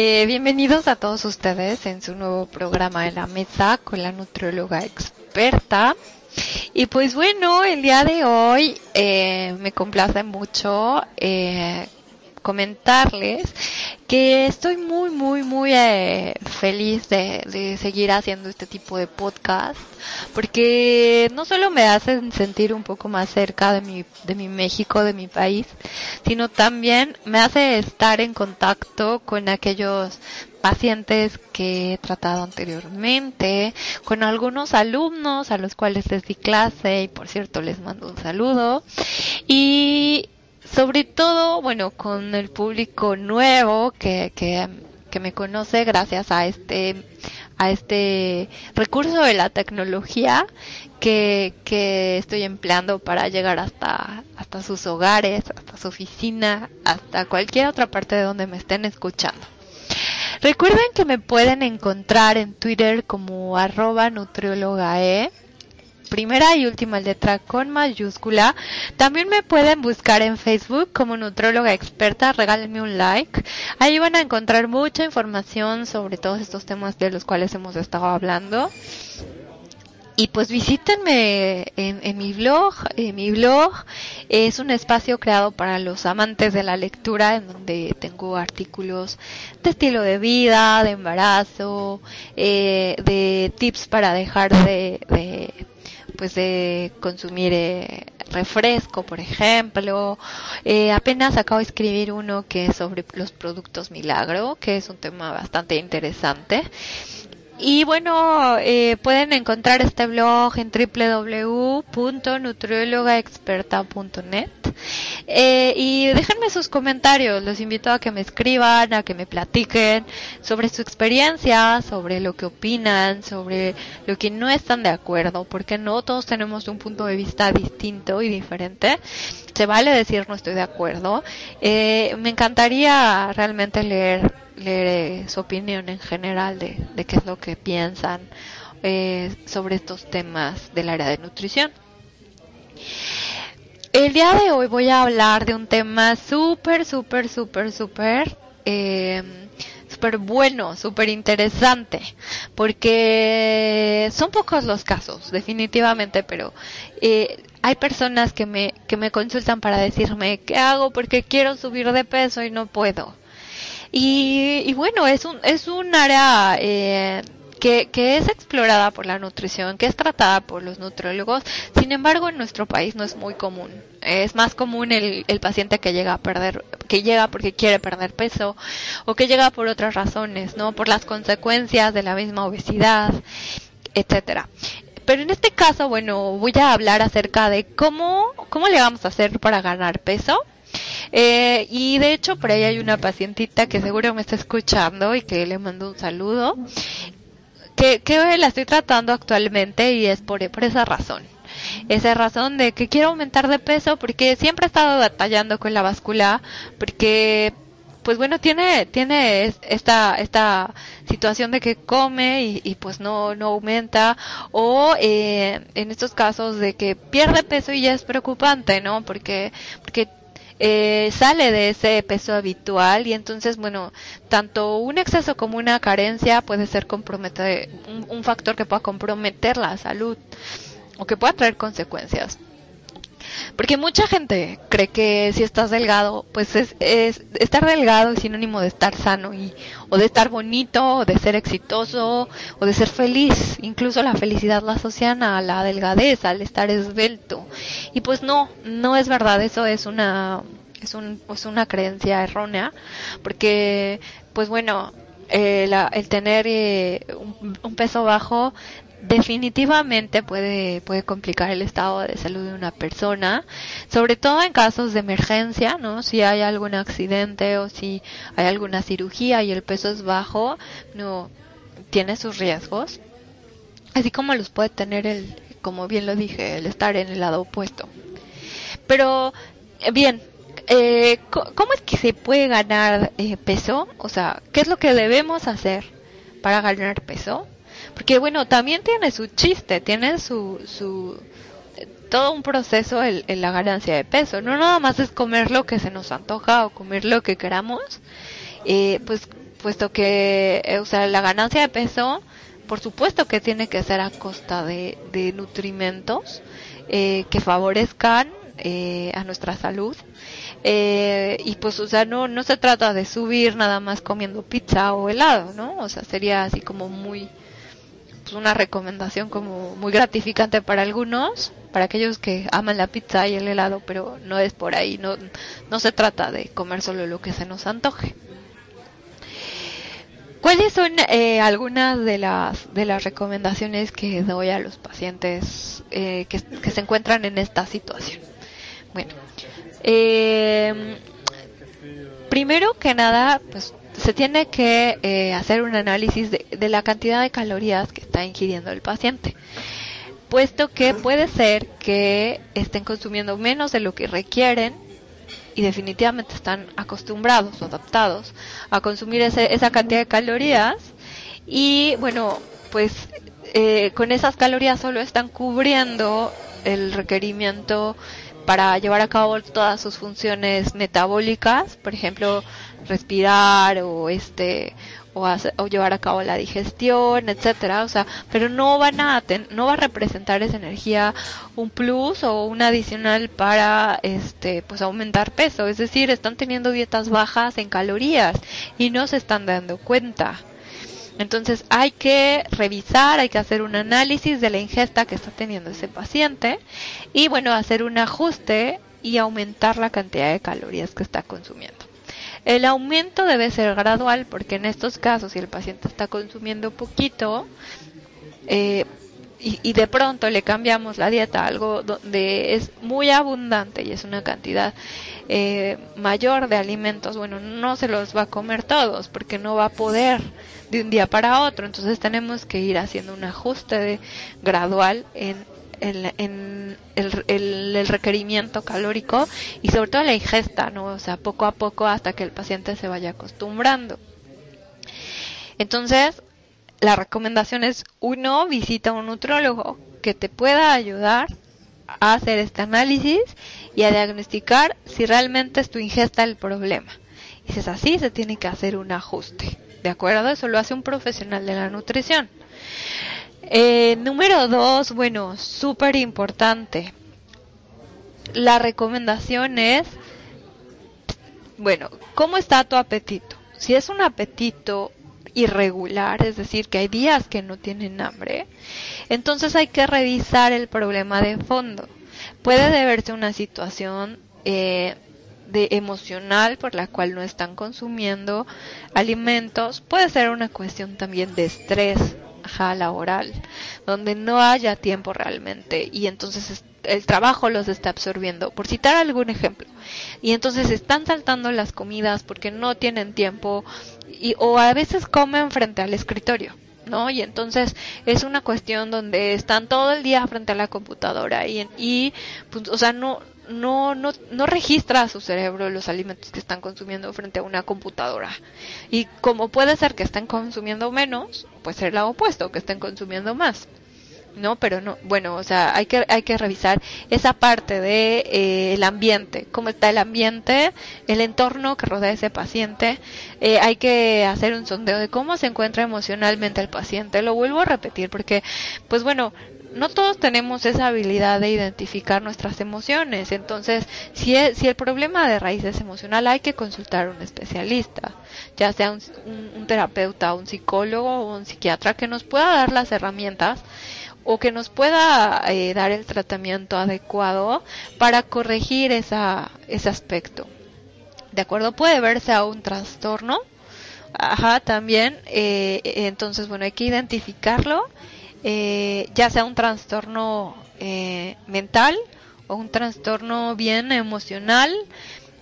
Eh, bienvenidos a todos ustedes en su nuevo programa de la mesa con la nutrióloga experta. Y pues bueno, el día de hoy eh, me complace mucho eh, comentarles que estoy muy, muy, muy eh, feliz de, de, seguir haciendo este tipo de podcast, porque no solo me hacen sentir un poco más cerca de mi, de mi México, de mi país, sino también me hace estar en contacto con aquellos pacientes que he tratado anteriormente, con algunos alumnos a los cuales les di clase y por cierto les mando un saludo. Y sobre todo, bueno, con el público nuevo que, que, que me conoce gracias a este a este recurso de la tecnología que, que estoy empleando para llegar hasta, hasta sus hogares, hasta su oficina, hasta cualquier otra parte de donde me estén escuchando. Recuerden que me pueden encontrar en Twitter como arroba nutriólogae primera y última letra con mayúscula. También me pueden buscar en Facebook como Nutróloga Experta, regálenme un like. Ahí van a encontrar mucha información sobre todos estos temas de los cuales hemos estado hablando. Y pues visítenme en, mi blog. En mi blog es un espacio creado para los amantes de la lectura en donde tengo artículos de estilo de vida, de embarazo, eh, de tips para dejar de, de pues de consumir eh, refresco, por ejemplo. Eh, apenas acabo de escribir uno que es sobre los productos milagro, que es un tema bastante interesante. Y bueno, eh, pueden encontrar este blog en www.nutriólogaexperta.net. Eh, y déjenme sus comentarios, los invito a que me escriban, a que me platiquen sobre su experiencia, sobre lo que opinan, sobre lo que no están de acuerdo, porque no todos tenemos un punto de vista distinto y diferente. Se vale decir no estoy de acuerdo. Eh, me encantaría realmente leer leer su opinión en general de, de qué es lo que piensan eh, sobre estos temas del área de nutrición. El día de hoy voy a hablar de un tema súper, súper, súper, súper, eh, súper bueno, súper interesante, porque son pocos los casos, definitivamente, pero eh, hay personas que me, que me consultan para decirme, ¿qué hago? Porque quiero subir de peso y no puedo. Y, y bueno, es un, es un área eh, que, que es explorada por la nutrición, que es tratada por los nutriólogos. Sin embargo, en nuestro país no es muy común. Es más común el, el paciente que llega a perder, que llega porque quiere perder peso o que llega por otras razones, ¿no? Por las consecuencias de la misma obesidad, etcétera. Pero en este caso, bueno, voy a hablar acerca de cómo, cómo le vamos a hacer para ganar peso eh, y de hecho, por ahí hay una pacientita que seguro me está escuchando y que le mando un saludo, que, que la estoy tratando actualmente y es por, esa razón. Esa razón de que quiero aumentar de peso porque siempre he estado batallando con la báscula, porque pues bueno, tiene, tiene esta, esta situación de que come y, y pues no, no aumenta, o eh, en estos casos de que pierde peso y ya es preocupante, ¿no? Porque, porque eh, sale de ese peso habitual y entonces, bueno, tanto un exceso como una carencia puede ser comprometer, un, un factor que pueda comprometer la salud o que pueda traer consecuencias. Porque mucha gente cree que si estás delgado, pues es, es, estar delgado es sinónimo de estar sano y o de estar bonito, o de ser exitoso, o de ser feliz. Incluso la felicidad la asocian a la delgadez, al estar esbelto. Y pues no, no es verdad, eso es una es, un, es una creencia errónea, porque pues bueno, eh, la, el tener eh, un, un peso bajo definitivamente puede, puede complicar el estado de salud de una persona, sobre todo en casos de emergencia, ¿no? Si hay algún accidente o si hay alguna cirugía y el peso es bajo, no tiene sus riesgos, así como los puede tener el, como bien lo dije, el estar en el lado opuesto. Pero, bien, eh, ¿cómo es que se puede ganar eh, peso? O sea, ¿qué es lo que debemos hacer para ganar peso? Porque bueno, también tiene su chiste, tiene su, su todo un proceso en, la ganancia de peso. No nada más es comer lo que se nos antoja o comer lo que queramos eh, pues puesto que eh, o sea, la ganancia de peso, por supuesto que tiene que ser a costa de, de nutrimentos eh, que favorezcan eh, a nuestra salud. Eh, y pues, o sea, no, no se trata de subir nada más comiendo pizza o helado, ¿no? O sea, sería así como muy, pues una recomendación como muy gratificante para algunos, para aquellos que aman la pizza y el helado, pero no es por ahí, no, no se trata de comer solo lo que se nos antoje. ¿Cuáles son eh, algunas de las de las recomendaciones que doy a los pacientes eh, que, que, se encuentran en esta situación? Bueno, eh, primero que nada, pues se tiene que eh, hacer un análisis de, de la cantidad de calorías que está ingiriendo el paciente puesto que puede ser que estén consumiendo menos de lo que requieren y definitivamente están acostumbrados o adaptados a consumir ese, esa cantidad de calorías. Y bueno, pues eh, con esas calorías solo están cubriendo el requerimiento para llevar a cabo todas sus funciones metabólicas, por ejemplo, respirar o este o, llevar a cabo la digestión, etcétera, o sea, pero no van a no va a representar esa energía un plus o un adicional para este pues aumentar peso, es decir, están teniendo dietas bajas en calorías y no se están dando cuenta. Entonces hay que revisar, hay que hacer un análisis de la ingesta que está teniendo ese paciente y bueno, hacer un ajuste y aumentar la cantidad de calorías que está consumiendo. El aumento debe ser gradual porque en estos casos, si el paciente está consumiendo poquito eh, y, de pronto le cambiamos la dieta algo donde es muy abundante y es una cantidad eh, mayor de alimentos, bueno, no se los va a comer todos porque no va a poder de un día para otro. Entonces tenemos que ir haciendo un ajuste gradual en en, el, el, requerimiento calórico y sobre todo la ingesta, ¿no? O sea, poco a poco hasta que el paciente se vaya acostumbrando. Entonces, la recomendación es, uno, visita a un nutrólogo que te pueda ayudar a hacer este análisis y a diagnosticar si realmente es tu ingesta el problema. Y si es así, se tiene que hacer un ajuste. ¿De acuerdo? Eso lo hace un profesional de la nutrición. Eh, número dos, bueno, súper importante. La recomendación es, bueno, ¿cómo está tu apetito? Si es un apetito irregular, es decir, que hay días que no tienen hambre, entonces hay que revisar el problema de fondo. Puede deberse a una situación eh, de emocional por la cual no están consumiendo alimentos, puede ser una cuestión también de estrés laboral, donde no haya tiempo realmente y entonces el trabajo los está absorbiendo, por citar algún ejemplo. Y entonces están saltando las comidas porque no tienen tiempo y o a veces comen frente al escritorio. ¿no? Y entonces es una cuestión donde están todo el día frente a la computadora y, y pues, o sea, no, no, no, no registra a su cerebro los alimentos que están consumiendo frente a una computadora. Y como puede ser que estén consumiendo menos, puede ser lo opuesto, que estén consumiendo más. ¿no? Pero no, bueno, o sea, hay que, hay que revisar esa parte de eh, el ambiente, cómo está el ambiente, el entorno que rodea ese paciente. Eh, hay que hacer un sondeo de cómo se encuentra emocionalmente el paciente. Lo vuelvo a repetir porque, pues bueno, no todos tenemos esa habilidad de identificar nuestras emociones. Entonces, si, si el problema de raíz es emocional, hay que consultar a un especialista, ya sea un, un, terapeuta, un psicólogo o un psiquiatra que nos pueda dar las herramientas o que nos pueda eh, dar el tratamiento adecuado para corregir esa, ese aspecto. ¿De acuerdo? Puede verse a un trastorno. Ajá, también. Eh, entonces, bueno, hay que identificarlo eh, ya sea un trastorno eh, mental o un trastorno bien emocional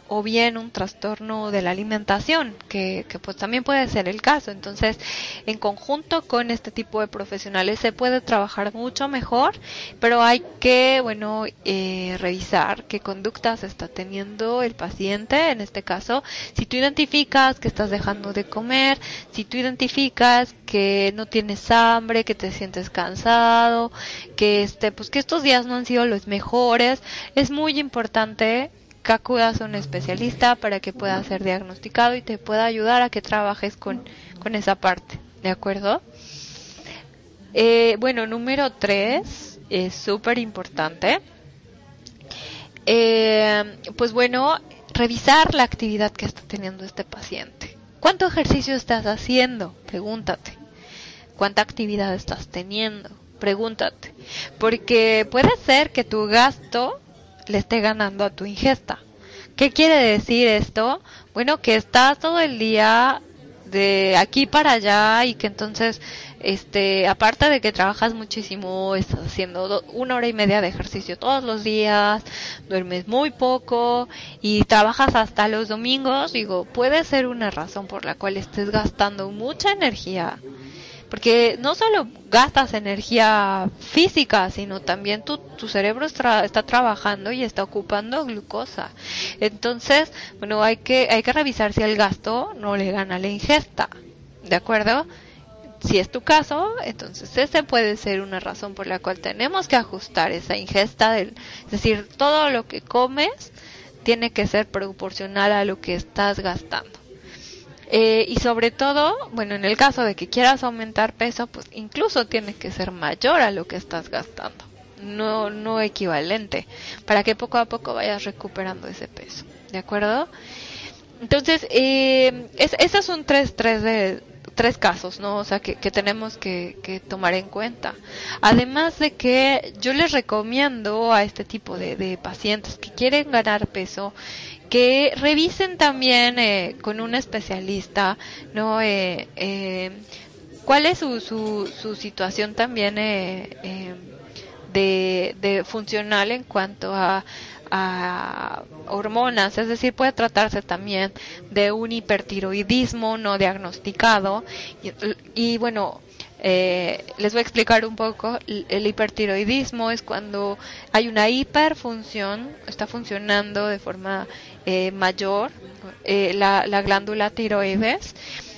o bien un trastorno de la alimentación, que, que, pues también puede ser el caso. Entonces, en conjunto con este tipo de profesionales se puede trabajar mucho mejor, pero hay que, bueno, eh, revisar qué conductas está teniendo el paciente. En este caso, si tú identificas que estás dejando de comer, si tú identificas que no tienes hambre, que te sientes cansado, que este, pues que estos días no han sido los mejores, es muy importante que acudas a un especialista para que pueda ser diagnosticado y te pueda ayudar a que trabajes con, con esa parte, ¿de acuerdo? Eh, bueno, número tres es súper importante. Eh, pues bueno, revisar la actividad que está teniendo este paciente. ¿Cuánto ejercicio estás haciendo? Pregúntate. ¿Cuánta actividad estás teniendo? Pregúntate. Porque puede ser que tu gasto le esté ganando a tu ingesta. ¿Qué quiere decir esto? Bueno, que estás todo el día de aquí para allá y que entonces este, aparte de que trabajas muchísimo, estás haciendo una hora y media de ejercicio todos los días, duermes muy poco y trabajas hasta los domingos, digo, puede ser una razón por la cual estés gastando mucha energía. Porque no solo gastas energía física, sino también tu, tu cerebro está trabajando y está ocupando glucosa. Entonces, bueno, hay que, hay que revisar si el gasto no le gana la ingesta. ¿De acuerdo? Si es tu caso, entonces ese puede ser una razón por la cual tenemos que ajustar esa ingesta, del, es decir, todo lo que comes tiene que ser proporcional a lo que estás gastando. Eh, y sobre todo, bueno, en el caso de que quieras aumentar peso, pues incluso tiene que ser mayor a lo que estás gastando, no, no equivalente, para que poco a poco vayas recuperando ese peso, ¿de acuerdo? Entonces, eh, es, esos son tres, tres de, tres casos, ¿no? O sea, que, tenemos que, tomar en cuenta. Además de que yo les recomiendo a este tipo de, pacientes que quieren ganar peso que revisen también eh, con un especialista, ¿no? Eh, eh, ¿Cuál es su, su, su situación también de, de funcional en cuanto a a hormonas, es decir, puede tratarse también de un hipertiroidismo no diagnosticado y, bueno, eh, les voy a explicar un poco. El hipertiroidismo es cuando hay una hiperfunción, está funcionando de forma eh, mayor eh, la, la, glándula tiroides.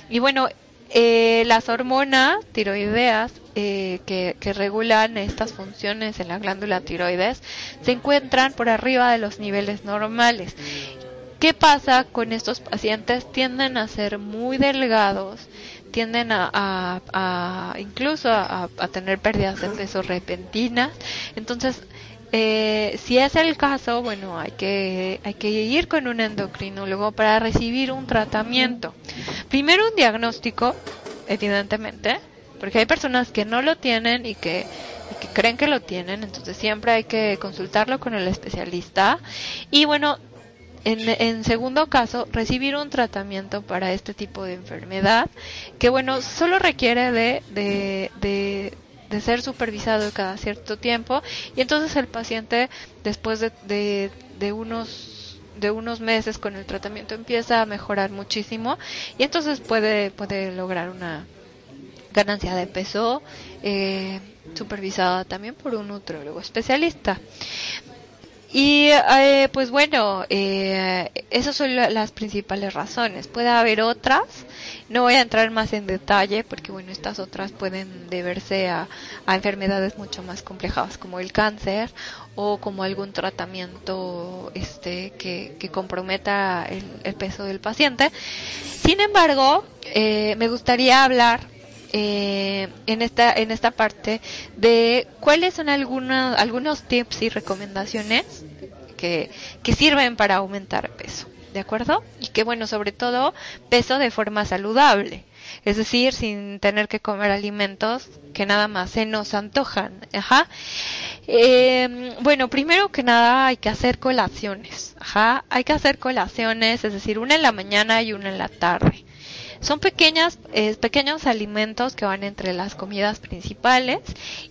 Y bueno, eh, las hormonas tiroideas eh, que, regulan estas funciones en la glándula tiroides se encuentran por arriba de los niveles normales. ¿Qué pasa con estos pacientes? Tienden a ser muy delgados, tienden a, a, incluso a, a, tener pérdidas de peso repentinas. Entonces, eh, si es el caso, bueno, hay que, hay que ir con un endocrinólogo para recibir un tratamiento. Primero un diagnóstico, evidentemente, porque hay personas que no lo tienen y que, creen que lo tienen, entonces siempre hay que consultarlo con el especialista. Y bueno, en, en, segundo caso, recibir un tratamiento para este tipo de enfermedad, que bueno, solo requiere de, de, de de ser supervisado cada cierto tiempo y entonces el paciente después de, de, unos de unos meses con el tratamiento empieza a mejorar muchísimo y entonces puede puede lograr una ganancia de peso eh, supervisada también por un nutrólogo especialista y eh, pues bueno, eh, esas son las principales razones. Puede haber otras, no voy a entrar más en detalle porque bueno, estas otras pueden deberse a, enfermedades mucho más complejas como el cáncer o como algún tratamiento este que, que comprometa el, peso del paciente. Sin embargo, eh, me gustaría hablar eh, en esta en esta parte de cuáles son algunos algunos tips y recomendaciones que, que sirven para aumentar peso, ¿de acuerdo? Y que bueno, sobre todo peso de forma saludable, es decir, sin tener que comer alimentos que nada más se nos antojan, ajá. Eh, bueno, primero que nada hay que hacer colaciones, ajá, hay que hacer colaciones, es decir, una en la mañana y una en la tarde. Son pequeñas, eh, pequeños alimentos que van entre las comidas principales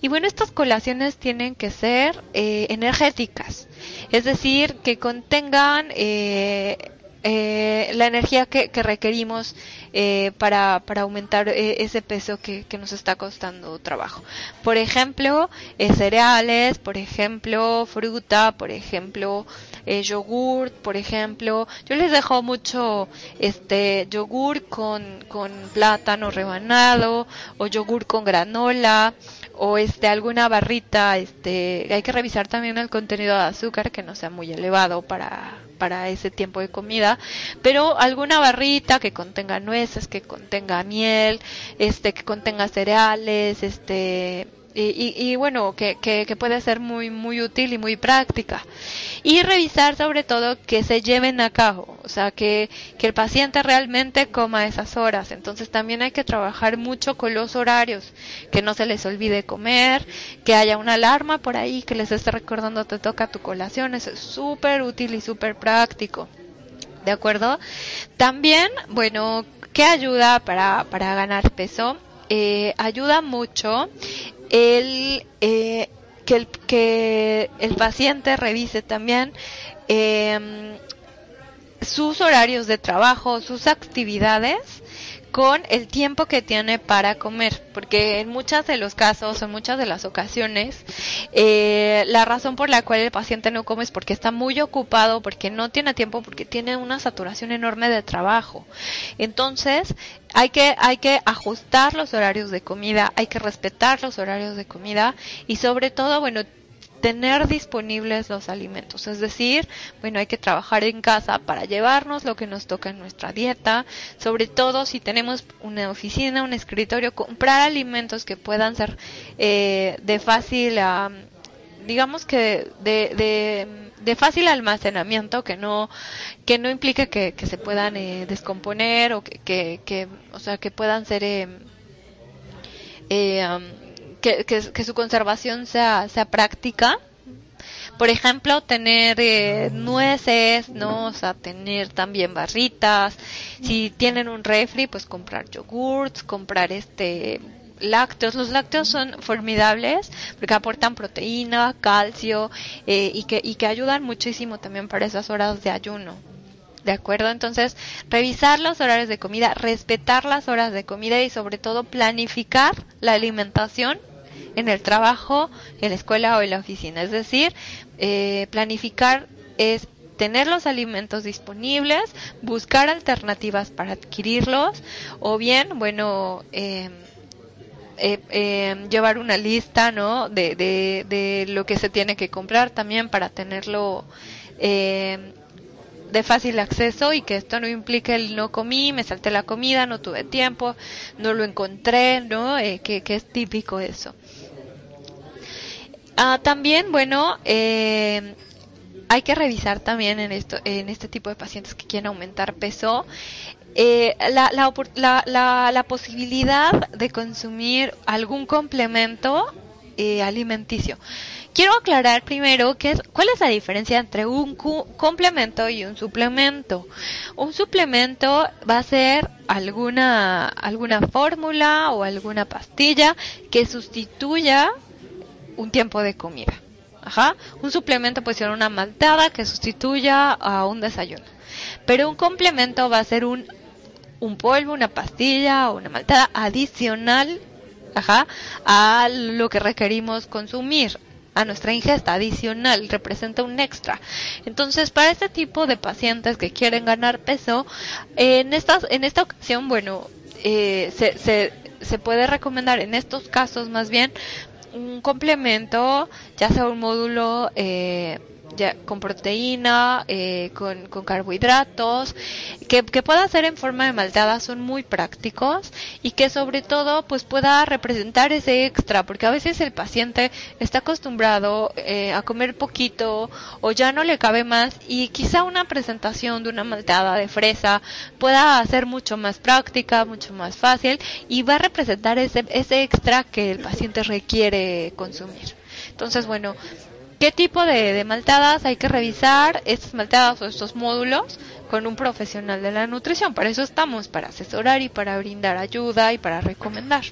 y bueno, estas colaciones tienen que ser eh, energéticas, es decir, que contengan eh, eh, la energía que, que requerimos eh, para, para aumentar eh, ese peso que, que, nos está costando trabajo. Por ejemplo, cereales, por ejemplo, fruta, por ejemplo, eh, yogur, por ejemplo. Yo les dejo mucho este yogur con, con plátano rebanado o yogur con granola o este alguna barrita, este hay que revisar también el contenido de azúcar que no sea muy elevado para para ese tiempo de comida, pero alguna barrita que contenga nueces, que contenga miel, este que contenga cereales, este y, y, bueno, que, que, puede ser muy, muy útil y muy práctica. Y revisar sobre todo que se lleven a cabo, o sea, que, que el paciente realmente coma esas horas. Entonces también hay que trabajar mucho con los horarios, que no se les olvide comer, que haya una alarma por ahí que les esté recordando te toca tu colación, eso es súper útil y súper práctico. ¿De acuerdo? También, bueno, ¿qué ayuda para, para ganar peso? Eh, ayuda mucho el, eh, que, el, que el paciente revise también eh, sus horarios de trabajo, sus actividades con el tiempo que tiene para comer, porque en muchos de los casos, en muchas de las ocasiones, eh, la razón por la cual el paciente no come es porque está muy ocupado, porque no tiene tiempo, porque tiene una saturación enorme de trabajo. Entonces, hay que, hay que ajustar los horarios de comida, hay que respetar los horarios de comida y sobre todo, bueno, tener disponibles los alimentos. Es decir, bueno, hay que trabajar en casa para llevarnos lo que nos toca en nuestra dieta, sobre todo si tenemos una oficina, un escritorio, comprar alimentos que puedan ser eh, de fácil, digamos que de, de, fácil almacenamiento, que no que no implique que, que se puedan eh, descomponer o que, que, que, o sea, que puedan ser eh, eh que, que, su conservación sea, sea práctica. Por ejemplo, tener eh, nueces, ¿no? O sea, tener también barritas. Si tienen un refri, pues comprar yogurts, comprar este lácteos. Los lácteos son formidables porque aportan proteína, calcio eh, y, que, y que ayudan muchísimo también para esas horas de ayuno. ¿De acuerdo? Entonces, revisar los horarios de comida, respetar las horas de comida y sobre todo planificar la alimentación en el trabajo, en la escuela o en la oficina. Es decir, eh, planificar es tener los alimentos disponibles, buscar alternativas para adquirirlos o bien, bueno, em, eh, em, llevar una lista, ¿no? De, de, lo que se tiene que comprar también para tenerlo em, de fácil acceso y que esto no implique el no comí, me salté la comida, no tuve tiempo, no lo encontré, ¿no? Eh, que, que es típico eso. Ah, también, bueno, eh, hay que revisar también en esto, en este tipo de pacientes que quieren aumentar peso, eh, la, la, la, posibilidad de consumir algún complemento eh, alimenticio. Quiero aclarar primero que es, cuál es la diferencia entre un complemento y un suplemento. Un suplemento va a ser alguna, alguna fórmula o alguna pastilla que sustituya un tiempo de comida. Ajá. Un suplemento puede ser una maltada que sustituya a un desayuno. Pero un complemento va a ser un, un polvo, una pastilla o una maltada adicional ajá, a lo que requerimos consumir a nuestra ingesta adicional, representa un extra. Entonces, para este tipo de pacientes que quieren ganar peso, en, estas, en esta ocasión, bueno, eh, se, se, se puede recomendar en estos casos más bien un complemento, ya sea un módulo eh, ya, con proteína, eh, con, carbohidratos, que, que, pueda ser en forma de malteada, son muy prácticos y que sobre todo pues pueda representar ese extra, porque a veces el paciente está acostumbrado eh, a comer poquito o ya no le cabe más y quizá una presentación de una malteada de fresa pueda ser mucho más práctica, mucho más fácil y va a representar ese, ese extra que el paciente requiere consumir. Entonces, bueno, ¿Qué tipo de, maltadas hay que revisar estas maltadas o estos módulos con un profesional de la nutrición? Para eso estamos, para asesorar y para brindar ayuda y para recomendar.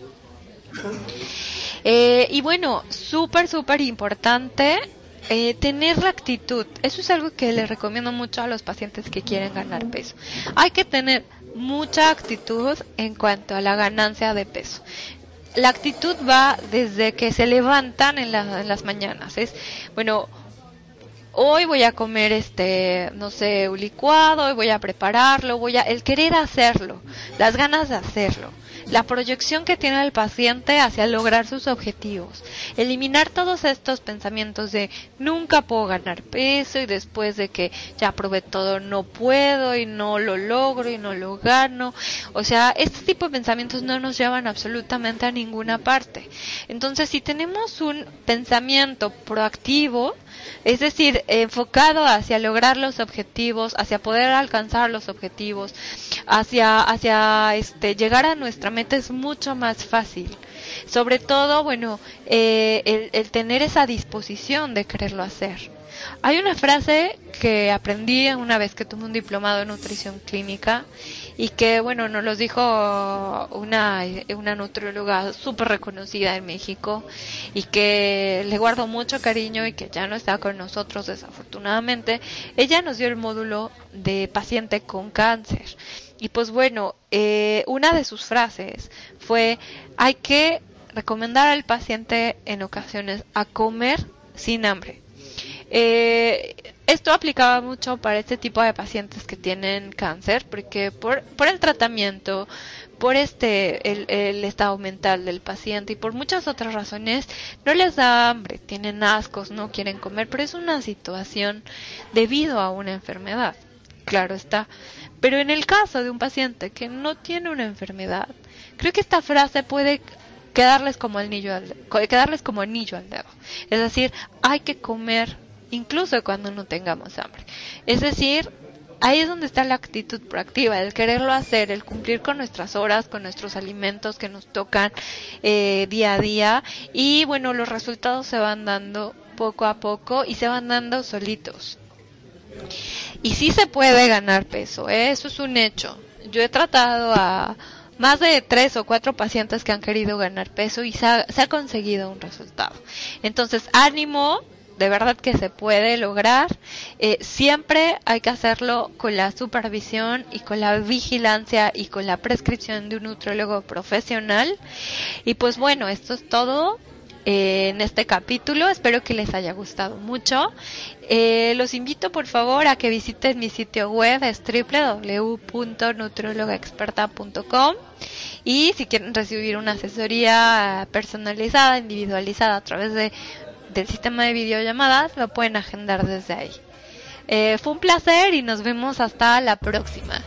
Eh, y bueno, súper, súper importante eh, tener la actitud. Eso es algo que le recomiendo mucho a los pacientes que quieren ganar peso. Hay que tener mucha actitud en cuanto a la ganancia de peso la actitud va desde que se levantan en, las mañanas. Es, bueno, hoy voy a comer este, no sé, un licuado, hoy voy a prepararlo, voy a, el querer hacerlo, las ganas de hacerlo la proyección que tiene el paciente hacia lograr sus objetivos. Eliminar todos estos pensamientos de nunca puedo ganar peso y después de que ya probé todo no puedo y no lo logro y no lo gano. O sea, este tipo de pensamientos no nos llevan absolutamente a ninguna parte. Entonces, si tenemos un pensamiento proactivo, es decir, enfocado hacia lograr los objetivos, hacia poder alcanzar los objetivos, hacia, hacia este, llegar a nuestra es mucho más fácil. Sobre todo, bueno, eh, el, el tener esa disposición de quererlo hacer. Hay una frase que aprendí una vez que tuve un diplomado en nutrición clínica y que, bueno, nos los dijo una, una nutrióloga súper reconocida en México y que le guardo mucho cariño y que ya no está con nosotros desafortunadamente. Ella nos dio el módulo de paciente con cáncer. Y pues bueno, eh, una de sus frases fue, hay que recomendar al paciente en ocasiones a comer sin hambre. Eh, esto aplicaba mucho para este tipo de pacientes que tienen cáncer, porque por, el tratamiento, por este el, el, estado mental del paciente y por muchas otras razones no les da hambre, tienen ascos, no quieren comer, pero es una situación debido a una enfermedad. Claro está. Pero en el caso de un paciente que no tiene una enfermedad, creo que esta frase puede quedarles como anillo al quedarles como anillo al dedo. Es decir, hay que comer incluso cuando no tengamos hambre. Es decir, ahí es donde está la actitud proactiva, el quererlo hacer, el cumplir con nuestras horas, con nuestros alimentos que nos tocan eh, día a día y bueno, los resultados se van dando poco a poco y se van dando solitos. Y sí se puede ganar peso, ¿eh? eso es un hecho. Yo he tratado a más de tres o cuatro pacientes que han querido ganar peso y se ha, se ha conseguido un resultado. Entonces, ánimo, de verdad que se puede lograr. Eh, siempre hay que hacerlo con la supervisión y con la vigilancia y con la prescripción de un nutriólogo profesional. Y pues bueno, esto es todo eh, en este capítulo. Espero que les haya gustado mucho. Eh, los invito por favor a que visiten mi sitio web, es www.nutriologaexperta.com. Y si quieren recibir una asesoría personalizada, individualizada a través de del sistema de videollamadas, lo pueden agendar desde ahí. Eh, fue un placer y nos vemos hasta la próxima.